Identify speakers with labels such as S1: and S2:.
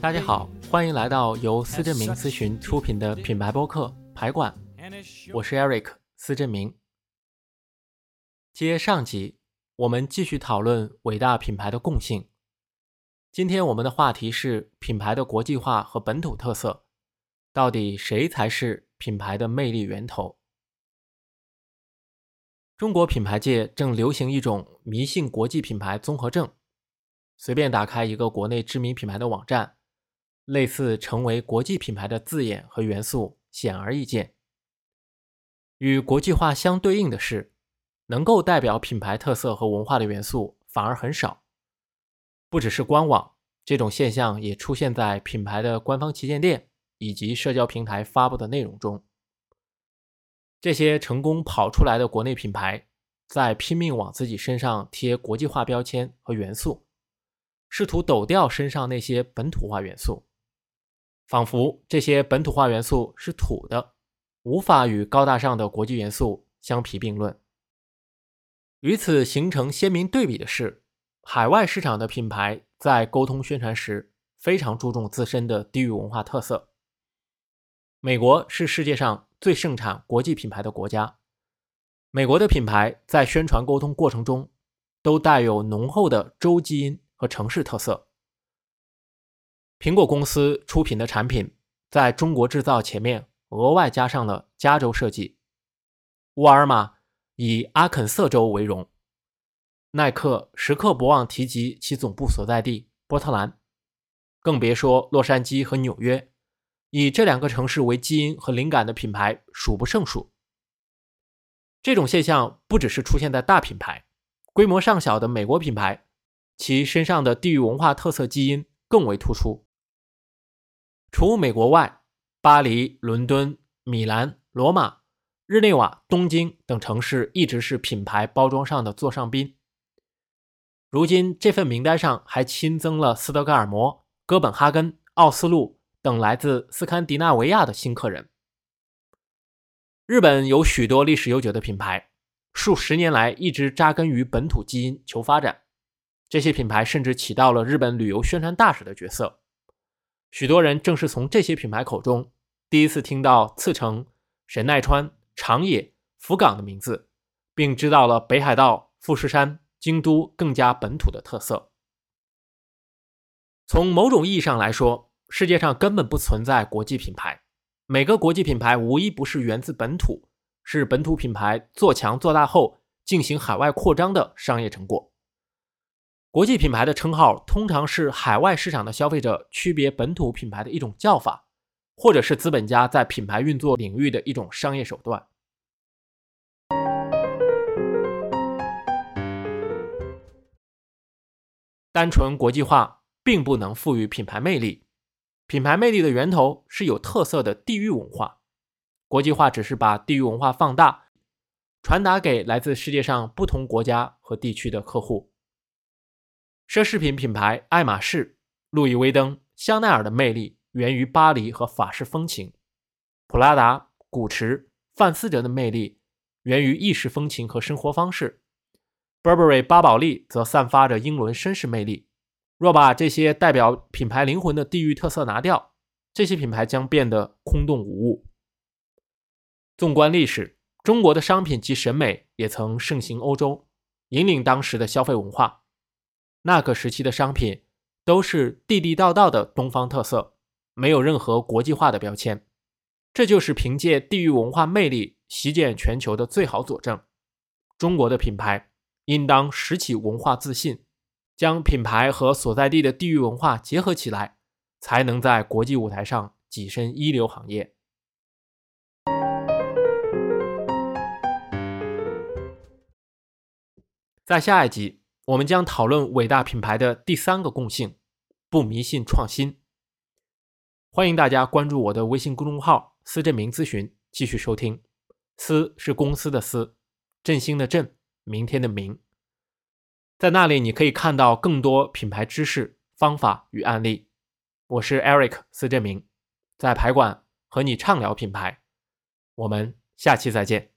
S1: 大家好，欢迎来到由司振明咨询出品的品牌播客《排管》，我是 Eric 司振明。接上集，我们继续讨论伟大品牌的共性。今天我们的话题是品牌的国际化和本土特色，到底谁才是品牌的魅力源头？中国品牌界正流行一种迷信国际品牌综合症。随便打开一个国内知名品牌的网站，类似成为国际品牌的字眼和元素显而易见。与国际化相对应的是，能够代表品牌特色和文化的元素反而很少。不只是官网，这种现象也出现在品牌的官方旗舰店以及社交平台发布的内容中。这些成功跑出来的国内品牌，在拼命往自己身上贴国际化标签和元素。试图抖掉身上那些本土化元素，仿佛这些本土化元素是土的，无法与高大上的国际元素相提并论。与此形成鲜明对比的是，海外市场的品牌在沟通宣传时非常注重自身的地域文化特色。美国是世界上最盛产国际品牌的国家，美国的品牌在宣传沟通过程中都带有浓厚的州基因。和城市特色。苹果公司出品的产品在中国制造前面额外加上了加州设计。沃尔玛以阿肯色州为荣。耐克时刻不忘提及其总部所在地波特兰，更别说洛杉矶和纽约，以这两个城市为基因和灵感的品牌数不胜数。这种现象不只是出现在大品牌，规模上小的美国品牌。其身上的地域文化特色基因更为突出。除美国外，巴黎、伦敦、米兰、罗马、日内瓦、东京等城市一直是品牌包装上的座上宾。如今，这份名单上还新增了斯德哥尔摩、哥本哈根、奥斯陆等来自斯堪的纳维亚的新客人。日本有许多历史悠久的品牌，数十年来一直扎根于本土基因求发展。这些品牌甚至起到了日本旅游宣传大使的角色，许多人正是从这些品牌口中第一次听到茨城、神奈川、长野、福冈的名字，并知道了北海道、富士山、京都更加本土的特色。从某种意义上来说，世界上根本不存在国际品牌，每个国际品牌无一不是源自本土，是本土品牌做强做大后进行海外扩张的商业成果。国际品牌的称号通常是海外市场的消费者区别本土品牌的一种叫法，或者是资本家在品牌运作领域的一种商业手段。单纯国际化并不能赋予品牌魅力，品牌魅力的源头是有特色的地域文化，国际化只是把地域文化放大，传达给来自世界上不同国家和地区的客户。奢侈品品牌爱马仕、路易威登、香奈儿的魅力源于巴黎和法式风情；普拉达、古驰、范思哲的魅力源于意式风情和生活方式；Burberry、巴宝莉则散发着英伦绅士魅力。若把这些代表品牌灵魂的地域特色拿掉，这些品牌将变得空洞无物。纵观历史，中国的商品及审美也曾盛行欧洲，引领当时的消费文化。那个时期的商品都是地地道道的东方特色，没有任何国际化的标签，这就是凭借地域文化魅力席卷全球的最好佐证。中国的品牌应当拾起文化自信，将品牌和所在地的地域文化结合起来，才能在国际舞台上跻身一流行业。在下一集。我们将讨论伟大品牌的第三个共性：不迷信创新。欢迎大家关注我的微信公众号“思振明咨询”，继续收听。思是公司的思，振兴的振，明天的明。在那里，你可以看到更多品牌知识、方法与案例。我是 Eric 思振明，在排馆和你畅聊品牌。我们下期再见。